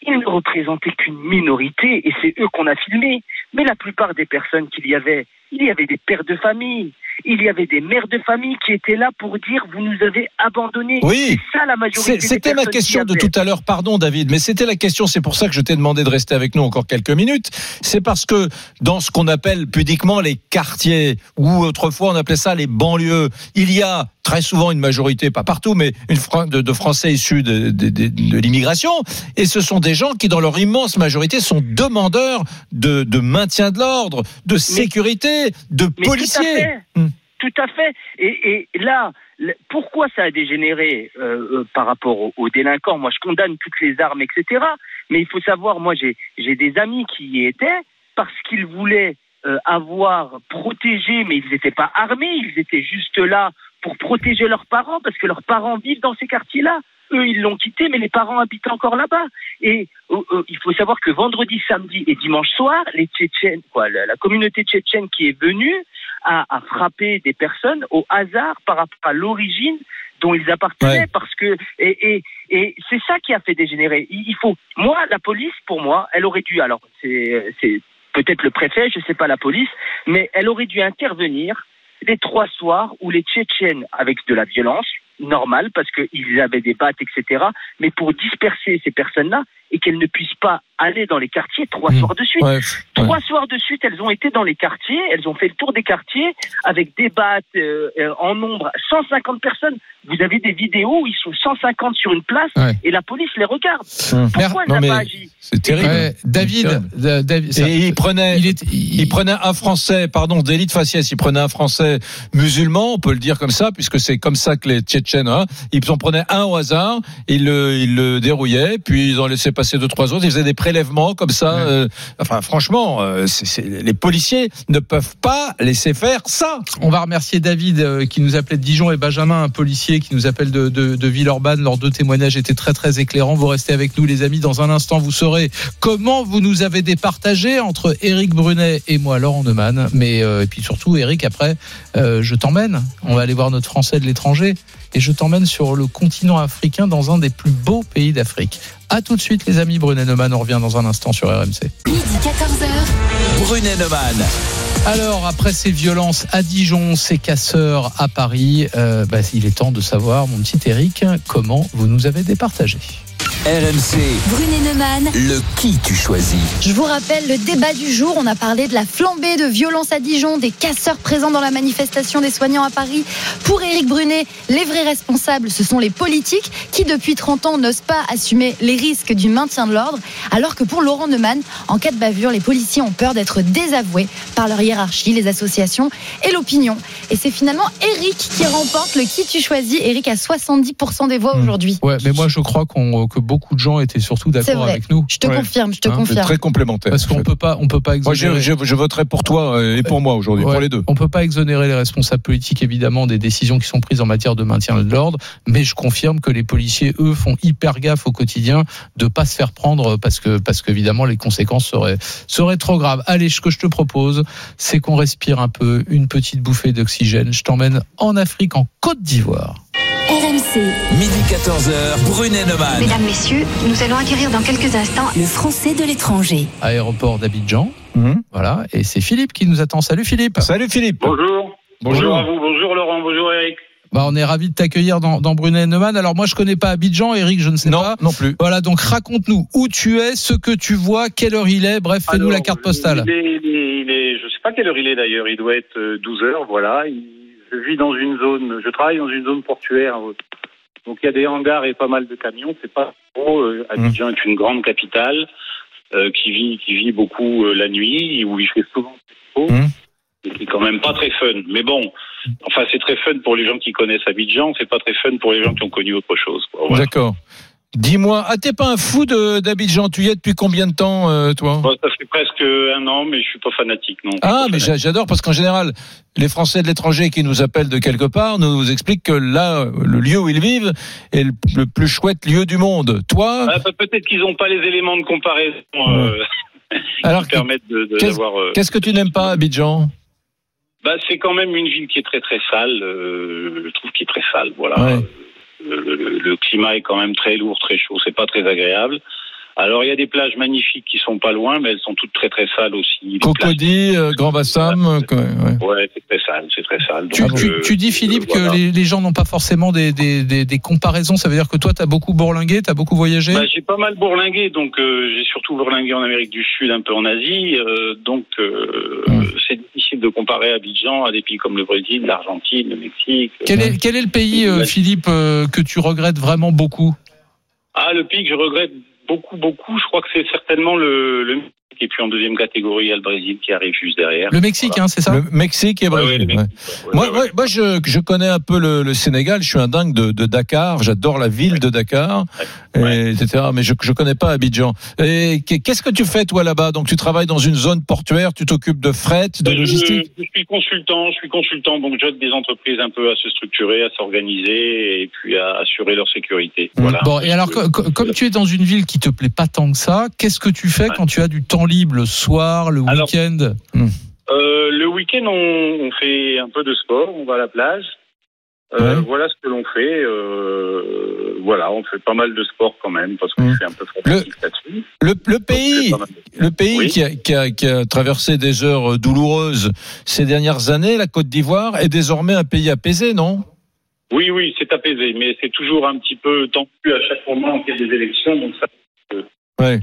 Ils ne représentaient qu'une minorité et c'est eux qu'on a filmés. Mais la plupart des personnes qu'il y avait, il y avait des pères de famille, il y avait des mères de famille qui étaient là pour dire vous nous avez abandonnés. Oui. C'est ça la majorité. C'était ma question de tout à l'heure, pardon David, mais c'était la question, c'est pour ça que je t'ai demandé de rester avec nous encore quelques minutes. C'est parce que dans ce qu'on appelle pudiquement les quartiers, ou autrefois on appelait ça les banlieues, il y a très souvent une majorité, pas partout, mais une de, de Français issus de, de- de- de l'immigration, et ce sont des gens qui, dans leur immense majorité, sont demandeurs de, de maintien de l'ordre, de sécurité, de Mais policiers. Tout à fait. Hmm. Tout à fait. Et, et là, pourquoi ça a dégénéré euh, euh, par rapport aux, aux délinquants Moi, je condamne toutes les armes, etc. Mais il faut savoir, moi, j'ai j'ai des amis qui y étaient parce qu'ils voulaient euh, avoir protégé, mais ils n'étaient pas armés, ils étaient juste là pour protéger leurs parents, parce que leurs parents vivent dans ces quartiers-là. Eux, ils l'ont quitté, mais les parents habitent encore là-bas. Et euh, euh, il faut savoir que vendredi, samedi et dimanche soir, les Tchétchènes, quoi, la, la communauté tchétchène qui est venue a, a frappé des personnes au hasard par rapport à l'origine dont ils appartenaient, Ouais. parce que et, et, et c'est ça qui a fait dégénérer. Il, il faut, moi, la police, pour moi, elle aurait dû. Alors, c'est peut-être le préfet, je sais pas la police, mais elle aurait dû intervenir les trois soirs où les Tchétchènes, avec de la violence, normale, parce qu'ils avaient des battes, etc., mais pour disperser ces personnes-là et qu'elles ne puissent pas aller dans les quartiers trois Mmh. soirs de suite. Ouais, Trois soirs de suite, elles ont été dans les quartiers, elles ont fait le tour des quartiers avec des battes euh, euh, en nombre, 150 personnes. Vous avez des vidéos où ils sont 150 sur une place Ouais. et la police les regarde. Hum. Pourquoi elle n'a pas agi C'est terrible. Ouais, David, Da- David, ça- Et il prenait, il est, il- il prenait un Français, pardon, délit de faciès, il prenait un Français musulman, on peut le dire comme ça, puisque c'est comme ça que les Tchétchènes, hein, ils en prenaient un au hasard, ils le, ils le dérouillaient, puis ils en laissaient passer deux, trois autres, ils faisaient des prélèvements comme ça. Ouais. euh, enfin, franchement, euh, les policiers ne peuvent pas laisser faire ça. On va remercier David euh, qui nous appelait de Dijon et Benjamin, un policier qui nous appelle de, de, de Villeurbanne. Leurs deux témoignages étaient très très éclairants. Vous restez avec nous les amis. Dans un instant, vous saurez comment vous nous avez départagé entre Eric Brunet et moi, Laurent Neumann. Mais euh, et puis surtout, Eric, après, je t'emmène. On va aller voir notre Français de l'étranger et je t'emmène sur le continent africain dans un des plus beaux pays d'Afrique. À tout de suite les amis. Brunet Neumann, on revient dans un instant sur RMC. Midi 14h. Brunet Neumann. Alors, après ces violences à Dijon, ces casseurs à Paris, euh, bah, il est temps de savoir, mon petit Eric, comment vous nous avez départagé. RMC, Brunet Neumann. le qui tu choisis. Je vous rappelle le débat du jour. On a parlé de la flambée de violence à Dijon, des casseurs présents dans la manifestation des soignants à Paris. Pour Éric Brunet, les vrais responsables, ce sont les politiques qui, depuis 30 ans, n'osent pas assumer les risques du maintien de l'ordre. Alors que pour Laurent Neumann, en cas de bavure, les policiers ont peur d'être désavoués par leur hiérarchie, les associations et l'opinion. Et c'est finalement Éric qui remporte le qui tu choisis. Éric a 70% des voix aujourd'hui. Ouais, mais moi je crois qu'on, que beaucoup de gens étaient surtout d'accord avec nous. Je te Ouais. confirme, je te Hein, C'est confirme. très complémentaire. Parce qu'on peut pas, on peut pas Moi, je, exonérer. je, je voterai pour toi euh, et pour moi aujourd'hui, Ouais. pour les deux. On peut pas exonérer les responsables politiques évidemment des décisions qui sont prises en matière de maintien de l'ordre, mais je confirme que les policiers eux font hyper gaffe au quotidien de pas se faire prendre parce que parce qu'évidemment les conséquences seraient seraient trop graves. Allez, ce que je te propose, c'est qu'on respire un peu, une petite bouffée d'oxygène. Je t'emmène en Afrique, en Côte d'Ivoire. Midi 14h, Brunet Neumann. Mesdames, Messieurs, nous allons acquérir dans quelques instants Le français de l'étranger. Aéroport d'Abidjan. Mhm. Voilà, et c'est Philippe qui nous attend. Salut Philippe. Salut Philippe. Bonjour. Bonjour. à vous, bonjour Laurent, bonjour Eric. Bah, on est ravi de t'accueillir dans, dans Brunet Neumann. Alors moi je connais pas Abidjan, Eric, je ne sais Non, pas. non plus. Voilà, donc raconte-nous où tu es, ce que tu vois, quelle heure il est, bref, fais-nous la carte postale. Il est, il est- il est- je sais pas quelle heure il est d'ailleurs, il doit être euh, 12 heures, voilà. Il- je vis dans une zone, je travaille dans une zone portuaire, euh, donc il y a des hangars et pas mal de camions, c'est pas trop. euh, Abidjan est une grande capitale euh, qui vit qui vit beaucoup euh, la nuit, où il fait souvent très chaud. Mhm. Et c'est quand même pas très fun. Mais bon, enfin c'est très fun pour les gens qui connaissent Abidjan, c'est pas très fun pour les gens qui ont connu autre chose. Voilà. D'accord. Dis-moi, ah t'es pas un fou d'Abidjan Tu y es depuis combien de temps, euh, toi? Bon, ça fait presque un an, mais je suis pas fanatique non. Ah, mais j'adore parce qu'en général, les Français de l'étranger qui nous appellent de quelque part nous expliquent que là, le lieu où ils vivent est le, plus chouette lieu du monde. Toi, Ah, bah, peut-être qu'ils n'ont pas les éléments de comparaison euh, qui permettent de- de- qu'est-ce d'avoir. euh, qu'est-ce que tu n'aimes pas Abidjan? Bah, c'est quand même une ville qui est très très sale. je trouve qui est très sale. Voilà. Ouais. Le, le- climat est quand même très lourd, très chaud. C'est pas très agréable. Alors il y a des plages magnifiques qui sont pas loin, mais elles sont toutes très très sales aussi. Cocody, euh, Grand Bassam, ouais. Ouais, c'est très sale, c'est très sale. Tu, Donc, tu- euh, tu dis Philippe voilà. que les, les gens n'ont pas forcément des, des, des, des comparaisons, ça veut dire que toi tu as beaucoup bourlingué, tu as beaucoup voyagé? Bah, j'ai pas mal bourlingué, donc euh, j'ai surtout bourlingué en Amérique du Sud, un peu en Asie, euh, donc euh, Hum. c'est difficile de comparer Abidjan à des pays comme le Brésil, l'Argentine, le Mexique. quel, est, quel est le pays, Ouais. Philippe, euh, que tu regrettes vraiment beaucoup? Ah, le pays que je regrette beaucoup, beaucoup, je crois que c'est certainement le, le et puis en deuxième catégorie, il y a le Brésil qui arrive juste derrière. Le Mexique, hein, c'est ça Le Mexique et Ouais, ouais, Brésil. le ouais. Mexique, ouais, Moi, ouais, moi, moi, je, je connais un peu le, le Sénégal. Je suis un dingue de, de Dakar. J'adore la ville de Dakar, et, etc. Mais je je connais pas Abidjan. Et qu'est-ce que tu fais toi là-bas? Donc tu travailles dans une zone portuaire. Tu t'occupes de fret, de Je- logistique? Je, suis consultant, je suis consultant, donc j'aide des entreprises un peu à se structurer, à s'organiser et puis à assurer leur sécurité. Voilà. Bon, et alors, co- co- comme tu es dans une ville qui te plaît pas tant que ça, qu'est-ce que tu fais quand tu as du temps libre le soir, le week-end Euh, le week-end, on, on fait un peu de sport, on va à la plage. Euh, Ouais. Voilà ce que l'on fait. Euh, voilà, on fait pas mal de sport quand même parce que Mm. je suis un peu fanatique là-dessus. Le, pays, le pays Oui. qui, a, qui, a, qui a traversé des heures douloureuses ces dernières années, la Côte d'Ivoire, est désormais un pays apaisé, non? Oui, oui, c'est apaisé, mais c'est toujours un petit peu tendu à chaque moment qu'il y a des élections, donc ça Ouais.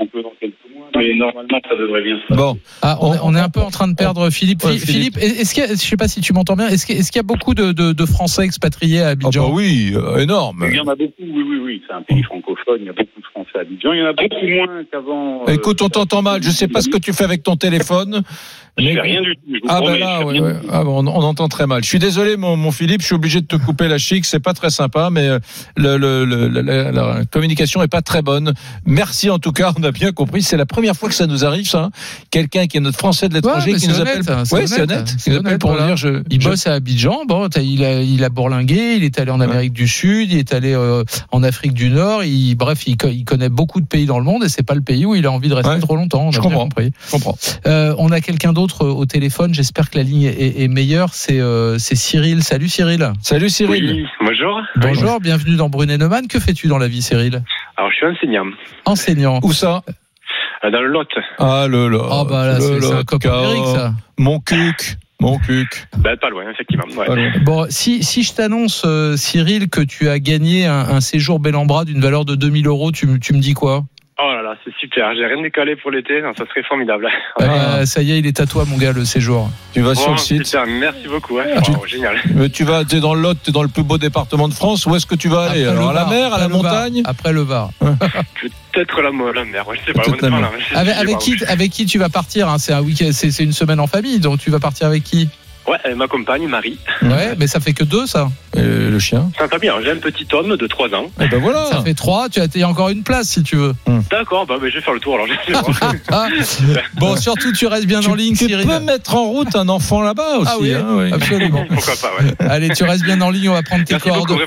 Un peu dans quelques mois. Mais normalement, ça devrait bien se passer. Bon, Ah, on, est- on est un peu en train de perdre Philippe. Ouais, Philippe, Philippe. est-ce qu'il y a, je sais pas si tu m'entends bien, est-ce qu'il est-ce qu'il y a beaucoup de, de, de Français expatriés à Ah Abidjan? bah oui, euh, énorme. Il y en a beaucoup, oui, oui, oui. C'est un pays francophone, il y a beaucoup de Français à Abidjan. Il y en a beaucoup moins qu'avant. euh, Écoute, on t'entend mal. Je sais pas ce que tu fais avec ton téléphone. Je mais- rien du tout. Ah ben là, ouais. Ah, on, on entend très mal. Je suis désolé, mon, mon Philippe, je suis obligé de te couper la chic. C'est pas très sympa, mais euh, le, le, le- la, la- la communication est pas très bonne. Merci en tout cas, on a bien compris. C'est la première fois que ça nous arrive, ça. Quelqu'un qui est notre Français de l'étranger Ouais, qui nous honnête, appelle. hein, c'est Ouais, c'est honnête, nous appelle honnête, pour voilà. dire je. Il je- bosse à Abidjan, bon, il a, il a bourlingué, il est allé en Amérique du Sud, il est allé euh, en Afrique du Nord, il, bref, il, co- il connaît beaucoup de pays dans le monde et c'est pas le pays où il a envie de rester Ouais. trop longtemps. On a Je comprends. compris. Je comprends. Euh, on a quelqu'un d'autre au téléphone, j'espère que la ligne est, est meilleure, c'est euh, Cyril. Salut Cyril. Salut Cyril. Oui, bonjour. Bonjour, bienvenue dans Brunet Neumann. Que fais-tu dans la vie, Cyril? Alors, je suis enseignant Enseignant. Où ça? Euh, dans le Lot. Ah le là. Oh bah là, c'est un copain d'Eric, ça. Mon cuc. Mon cuc. Ben, pas loin, effectivement. ouais. Pas loin. Bon, si, si je t'annonce, euh, Cyril, que tu as gagné un, un séjour bel en bras d'une valeur de 2000 euros, tu, me- tu me dis quoi? Oh là là, c'est super. J'ai rien décalé pour l'été. Non, Ça serait formidable. Ben, Ça y est, il est à toi, mon gars, le séjour. Tu vas sur le site. super, merci beaucoup. ouais. Tu- Wow, génial. Mais tu vas, t'es dans le Lot, t'es dans le plus beau département de France. Où est-ce que tu vas aller? Alors à la mer, à la montagne? Après le Var. Peut-être la, la mer. ouais, Je sais pas. La mer. là, je sais Avec, pas, avec qui, avec qui tu vas partir hein? C'est un week c'est c'est une semaine en famille, donc tu vas partir avec qui? Ouais, elle m'accompagne, Marie. Ouais, mais ça fait que deux, ça. Et le chien. Ça va bien. J'ai un petit homme de 3 ans. Eh ben voilà. Ça fait trois. Tu as il y a encore une place, si tu veux. D'accord, bah, bah, je vais faire le tour alors. Je vais voir. Ah. Bon, surtout, tu restes bien Tu, en ligne, tu Cyril. peux mettre en route un enfant là-bas aussi. Ah oui, hein, oui. absolument. Pourquoi pas, ouais. Allez, tu restes bien en ligne, on va prendre tes coordonnées.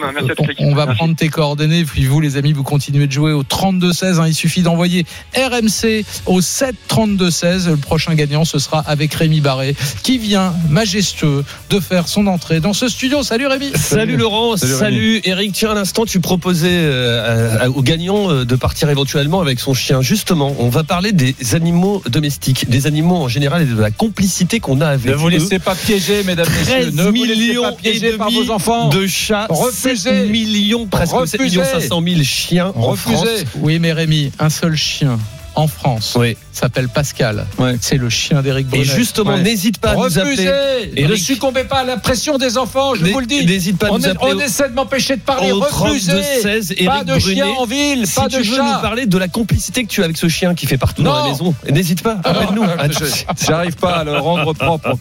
On va Merci. prendre tes coordonnées, puis vous les amis, vous continuez de jouer au 32-16. hein. Il suffit d'envoyer RMC au 7-32-16. Le prochain gagnant, ce sera avec Rémi Barré, qui vient majestueux de faire son entrée dans ce studio. Salut Rémi Salut Laurent, Salut salut, Eric. Tiens, à l'instant, tu proposais euh, à- à- au gagnant euh, de partir éventuellement avec son chien. Justement, on va parler des animaux domestiques, des animaux en général et de la complicité qu'on a avec Ne vous eux. laissez pas piéger, mesdames, messieurs. 13 Ne vous laissez millions pas et piéger par vos enfants. de chats, Refusez. 7 millions, presque 7 Refusez. millions 500 000 chiens en Refusez. France. Oui, mais Rémi, un seul chien en France Oui. s'appelle Pascal. Ouais. C'est le chien d'Éric Et Brunet. justement, Ouais. n'hésite pas à nous appeler. Refusez. Et ne succombez pas à la pression des enfants, je vous le dis. N'hésite pas à On, nous appeler. on essaie de m'empêcher de parler. au Refusez. 32-16, Eric Pas de Brunet. chien en ville, Si pas tu de veux nous parler de la complicité que tu as avec ce chien qui fait partout dans la maison, n'hésite pas, appelle-nous. Je- J'arrive pas à le rendre propre encore.